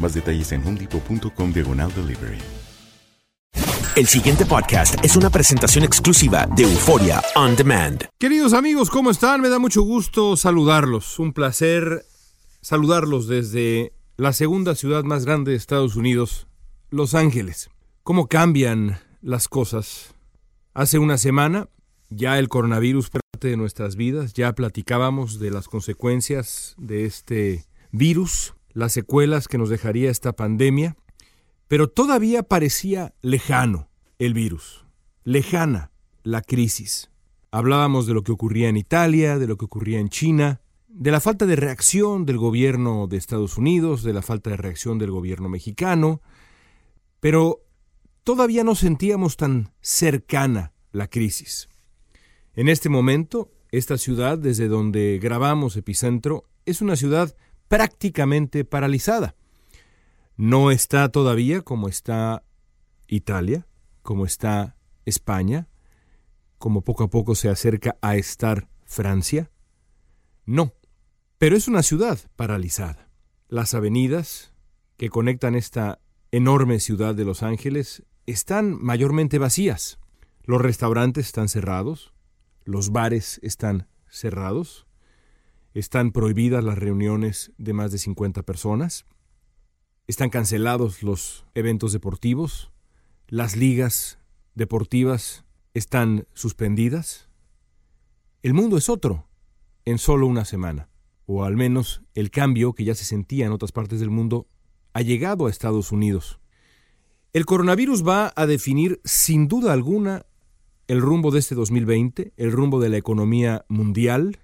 Más detalles en homedepot.com diagonal delivery. El siguiente podcast es una presentación exclusiva de Euforia On Demand. Queridos amigos, ¿cómo están? Me da mucho gusto saludarlos. Un placer saludarlos desde la segunda ciudad más grande de Estados Unidos, Los Ángeles. ¿Cómo cambian las cosas? Hace una semana ya el coronavirus parte de nuestras vidas, ya platicábamos de las consecuencias de este virus, las secuelas que nos dejaría esta pandemia, pero todavía parecía lejano el virus, lejana la crisis. Hablábamos de lo que ocurría en Italia, de lo que ocurría en China, de la falta de reacción del gobierno de Estados Unidos, de la falta de reacción del gobierno mexicano, pero todavía no sentíamos tan cercana la crisis. En este momento, esta ciudad desde donde grabamos Epicentro es una ciudad prácticamente paralizada. No está todavía como está Italia, como está España, como poco a poco se acerca a estar Francia. No, pero es una ciudad paralizada. Las avenidas que conectan esta enorme ciudad de Los Ángeles están mayormente vacías. Los restaurantes están cerrados, los bares están cerrados, están prohibidas las reuniones de más de 50 personas, están cancelados los eventos deportivos, las ligas deportivas están suspendidas. El mundo es otro en solo una semana, o al menos el cambio que ya se sentía en otras partes del mundo ha llegado a Estados Unidos. El coronavirus va a definir sin duda alguna el rumbo de este 2020, el rumbo de la economía mundial,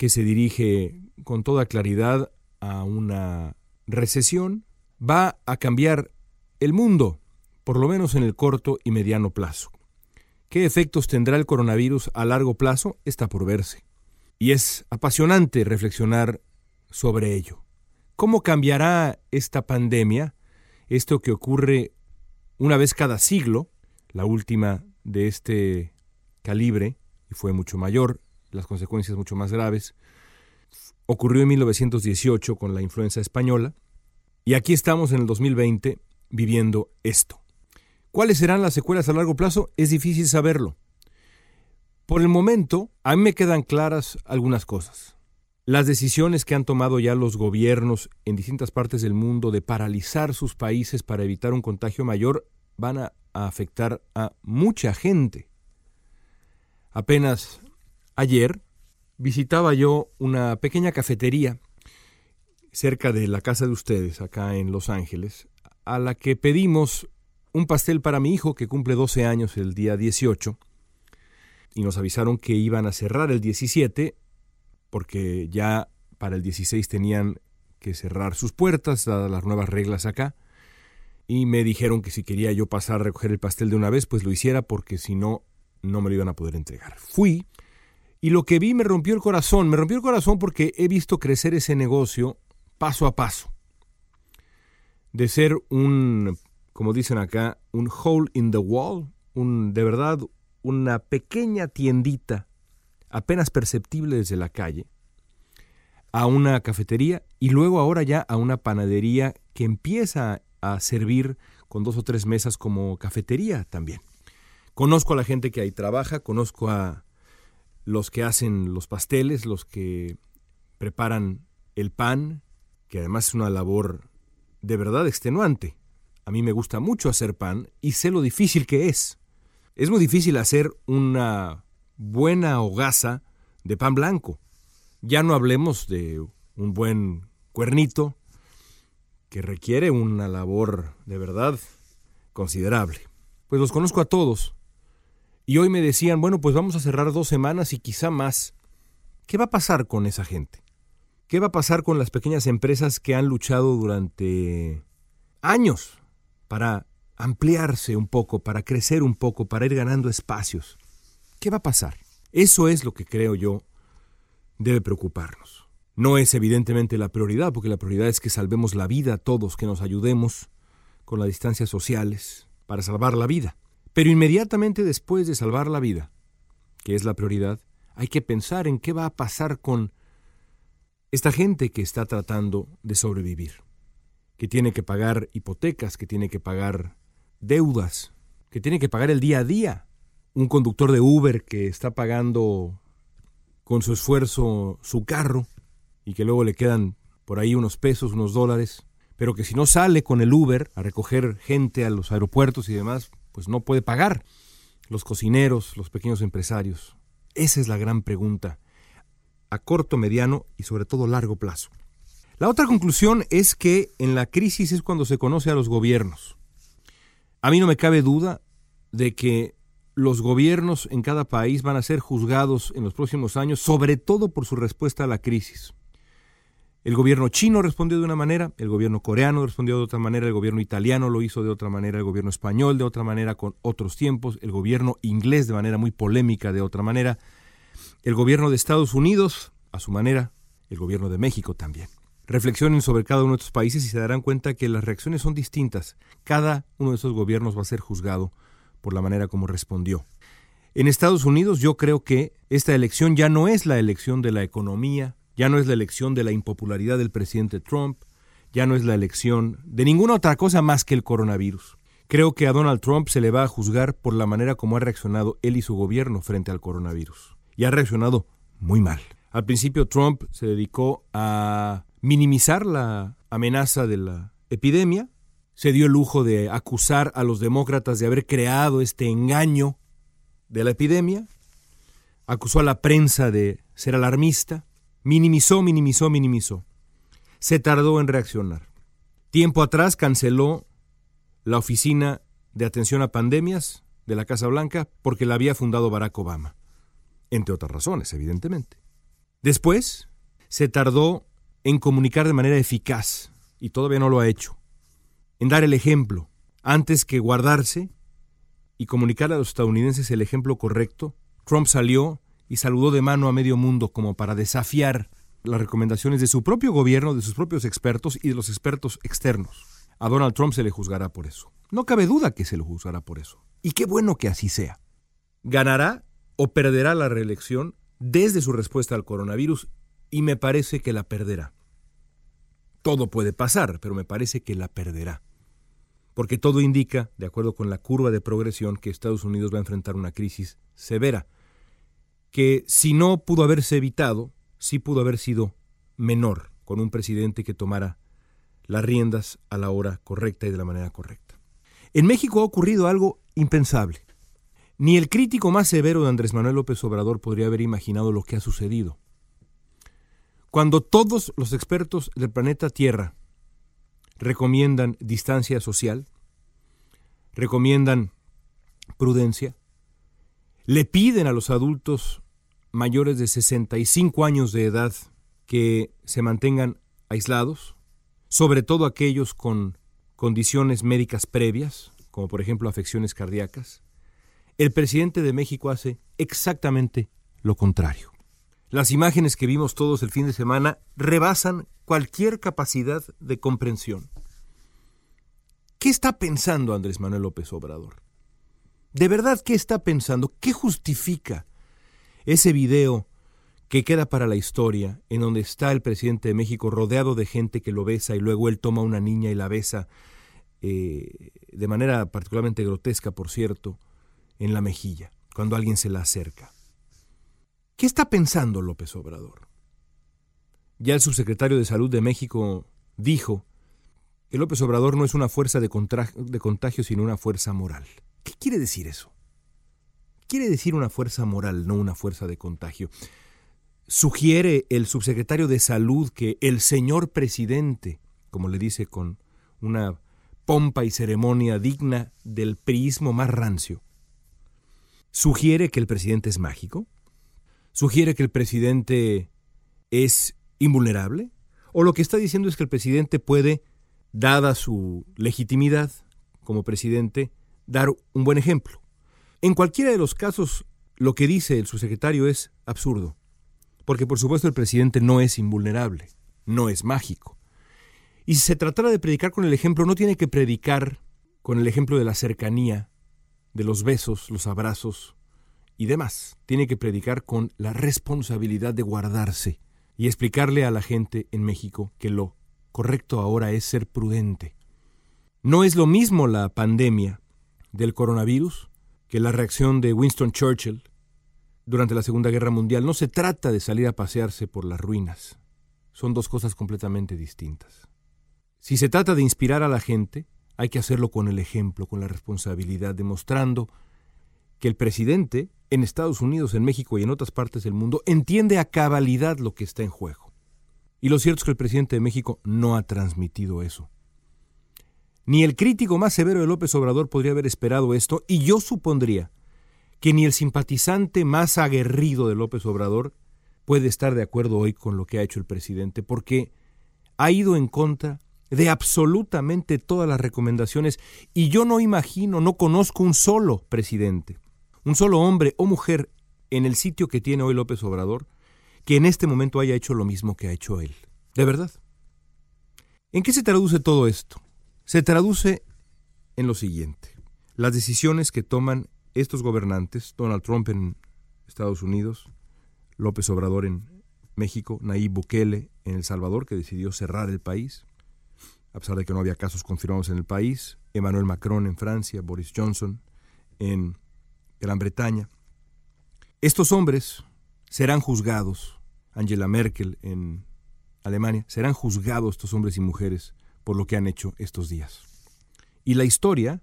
que se dirige con toda claridad a una recesión, va a cambiar el mundo, por lo menos en el corto y mediano plazo. ¿Qué efectos tendrá el coronavirus a largo plazo? Está por verse. Y es apasionante reflexionar sobre ello. ¿Cómo cambiará esta pandemia, esto que ocurre una vez cada siglo, la última de este calibre, y fue mucho mayor, las consecuencias mucho más graves, ocurrió en 1918 con la influenza española, y aquí estamos en el 2020 viviendo esto. ¿Cuáles serán las secuelas a largo plazo? Es difícil saberlo. Por el momento, a mí me quedan claras algunas cosas. Las decisiones que han tomado ya los gobiernos en distintas partes del mundo de paralizar sus países para evitar un contagio mayor van a, afectar a mucha gente. Apenas ayer visitaba yo una pequeña cafetería cerca de la casa de ustedes, acá en Los Ángeles, a la que pedimos un pastel para mi hijo que cumple 12 años el día 18 y nos avisaron que iban a cerrar el 17 porque ya para el 16 tenían que cerrar sus puertas dadas las nuevas reglas acá y me dijeron que si quería yo pasar a recoger el pastel de una vez, pues lo hiciera porque si no, no me lo iban a poder entregar. Fui y lo que vi me rompió el corazón. Me rompió el corazón porque he visto crecer ese negocio paso a paso. De ser un, como dicen acá, un hole in the wall, un, de verdad una pequeña tiendita apenas perceptible desde la calle, a una cafetería y luego ahora ya a una panadería que empieza a servir con dos o tres mesas como cafetería también. Conozco a la gente que ahí trabaja, conozco a los que hacen los pasteles, los que preparan el pan, que además es una labor de verdad extenuante. A mí me gusta mucho hacer pan y sé lo difícil que es. Es muy difícil hacer una buena hogaza de pan blanco. Ya no hablemos de un buen cuernito, que requiere una labor de verdad considerable. Pues los conozco a todos. Y hoy me decían, bueno, pues vamos a cerrar dos semanas y quizá más. ¿Qué va a pasar con esa gente? ¿Qué va a pasar con las pequeñas empresas que han luchado durante años para ampliarse un poco, para crecer un poco, para ir ganando espacios? ¿Qué va a pasar? Eso es lo que creo yo debe preocuparnos. No es evidentemente la prioridad, porque la prioridad es que salvemos la vida a todos, que nos ayudemos con las distancias sociales para salvar la vida. Pero inmediatamente después de salvar la vida, que es la prioridad, hay que pensar en qué va a pasar con esta gente que está tratando de sobrevivir, que tiene que pagar hipotecas, que tiene que pagar deudas, que tiene que pagar el día a día, un conductor de Uber que está pagando con su esfuerzo su carro y que luego le quedan por ahí unos pesos, unos dólares, pero que si no sale con el Uber a recoger gente a los aeropuertos y demás, pues no puede pagar. Los cocineros, los pequeños empresarios. Esa es la gran pregunta, a corto, mediano y sobre todo largo plazo. La otra conclusión es que en la crisis es cuando se conoce a los gobiernos. A mí no me cabe duda de que los gobiernos en cada país van a ser juzgados en los próximos años, sobre todo por su respuesta a la crisis. El gobierno chino respondió de una manera, el gobierno coreano respondió de otra manera, el gobierno italiano lo hizo de otra manera, el gobierno español de otra manera con otros tiempos, el gobierno inglés de manera muy polémica de otra manera, el gobierno de Estados Unidos a su manera, el gobierno de México también. Reflexionen sobre cada uno de estos países y se darán cuenta que las reacciones son distintas. Cada uno de esos gobiernos va a ser juzgado por la manera como respondió. En Estados Unidos yo creo que esta elección ya no es la elección de la economía, ya no es la elección de la impopularidad del presidente Trump, ya no es la elección de ninguna otra cosa más que el coronavirus. Creo que a Donald Trump se le va a juzgar por la manera como ha reaccionado él y su gobierno frente al coronavirus. Y ha reaccionado muy mal. Al principio Trump se dedicó a minimizar la amenaza de la epidemia, se dio el lujo de acusar a los demócratas de haber creado este engaño de la epidemia, acusó a la prensa de ser alarmista, minimizó, minimizó, minimizó. Se tardó en reaccionar. Tiempo atrás canceló la oficina de atención a pandemias de la Casa Blanca porque la había fundado Barack Obama, entre otras razones, evidentemente. Después, se tardó en comunicar de manera eficaz, y todavía no lo ha hecho, en dar el ejemplo, antes que guardarse y comunicar a los estadounidenses el ejemplo correcto, Trump salió y saludó de mano a medio mundo como para desafiar las recomendaciones de su propio gobierno, de sus propios expertos y de los expertos externos. A Donald Trump se le juzgará por eso. No cabe duda que se le juzgará por eso. Y qué bueno que así sea. Ganará o perderá la reelección desde su respuesta al coronavirus y me parece que la perderá. Todo puede pasar, pero me parece que la perderá porque todo indica, de acuerdo con la curva de progresión, que Estados Unidos va a enfrentar una crisis severa, que si no pudo haberse evitado, sí pudo haber sido menor, con un presidente que tomara las riendas a la hora correcta y de la manera correcta. En México ha ocurrido algo impensable. Ni el crítico más severo de Andrés Manuel López Obrador podría haber imaginado lo que ha sucedido. Cuando todos los expertos del planeta Tierra recomiendan distancia social, recomiendan prudencia, le piden a los adultos mayores de 65 años de edad que se mantengan aislados, sobre todo aquellos con condiciones médicas previas, como por ejemplo afecciones cardíacas, el presidente de México hace exactamente lo contrario. Las imágenes que vimos todos el fin de semana rebasan cualquier capacidad de comprensión. ¿Qué está pensando Andrés Manuel López Obrador? ¿De verdad qué está pensando? ¿Qué justifica ese video que queda para la historia, en donde está el presidente de México rodeado de gente que lo besa y luego él toma a una niña y la besa, eh, de manera particularmente grotesca, por cierto, en la mejilla, cuando alguien se la acerca. ¿Qué está pensando López Obrador? Ya el subsecretario de Salud de México dijo que López Obrador no es una fuerza de, de contagio, sino una fuerza moral. ¿Qué quiere decir eso? Quiere decir una fuerza moral, no una fuerza de contagio. Sugiere el subsecretario de Salud que el señor presidente, como le dice con una pompa y ceremonia digna del priismo más rancio, sugiere que el presidente es mágico, sugiere que el presidente es invulnerable, o lo que está diciendo es que el presidente puede, dada su legitimidad como presidente, dar un buen ejemplo. En cualquiera de los casos, lo que dice el subsecretario es absurdo. Porque por supuesto el presidente no es invulnerable, no es mágico. Y si se tratara de predicar con el ejemplo, no tiene que predicar con el ejemplo de la cercanía, de los besos, los abrazos y demás. Tiene que predicar con la responsabilidad de guardarse y explicarle a la gente en México que lo correcto ahora es ser prudente. No es lo mismo la pandemia del coronavirus que la reacción de Winston Churchill durante la Segunda Guerra Mundial. No se trata de salir a pasearse por las ruinas. Son dos cosas completamente distintas. Si se trata de inspirar a la gente, hay que hacerlo con el ejemplo, con la responsabilidad, demostrando que el presidente en Estados Unidos, en México y en otras partes del mundo entiende a cabalidad lo que está en juego. Y lo cierto es que el presidente de México no ha transmitido eso. Ni el crítico más severo de López Obrador podría haber esperado esto, y yo supondría que ni el simpatizante más aguerrido de López Obrador puede estar de acuerdo hoy con lo que ha hecho el presidente, porque ha ido en contra de absolutamente todas las recomendaciones y yo no imagino, no conozco un solo presidente, un solo hombre o mujer en el sitio que tiene hoy López Obrador que en este momento haya hecho lo mismo que ha hecho él. De verdad. ¿En qué se traduce todo esto? Se traduce en lo siguiente. Las decisiones que toman estos gobernantes, Donald Trump en Estados Unidos, López Obrador en México, Nayib Bukele en El Salvador, que decidió cerrar el país, a pesar de que no había casos confirmados en el país, Emmanuel Macron en Francia, Boris Johnson en Gran Bretaña. Estos hombres serán juzgados, Angela Merkel en Alemania, serán juzgados estos hombres y mujeres por lo que han hecho estos días. Y la historia,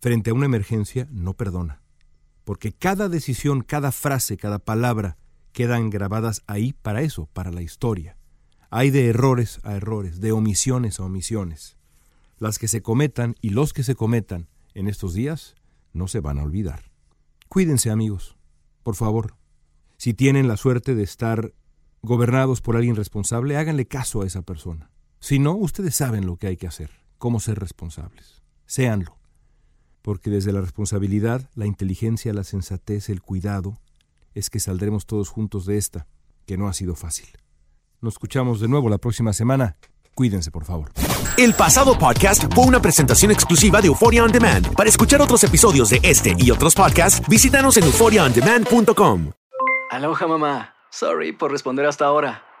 frente a una emergencia, no perdona, porque cada decisión, cada frase, cada palabra quedan grabadas ahí para eso, para la historia. Hay de errores a errores, de omisiones a omisiones. Las que se cometan y los que se cometan en estos días no se van a olvidar. Cuídense amigos, por favor. Si tienen la suerte de estar gobernados por alguien responsable, háganle caso a esa persona. Si no, ustedes saben lo que hay que hacer, cómo ser responsables. Séanlo. Porque desde la responsabilidad, la inteligencia, la sensatez, el cuidado, es que saldremos todos juntos de esta, que no ha sido fácil. Nos escuchamos de nuevo la próxima semana. Cuídense, por favor. El pasado podcast fue una presentación exclusiva de Euphoria On Demand. Para escuchar otros episodios de este y otros podcasts, visítanos en euphoriaondemand.com. Aloha, mamá. Sorry por responder hasta ahora.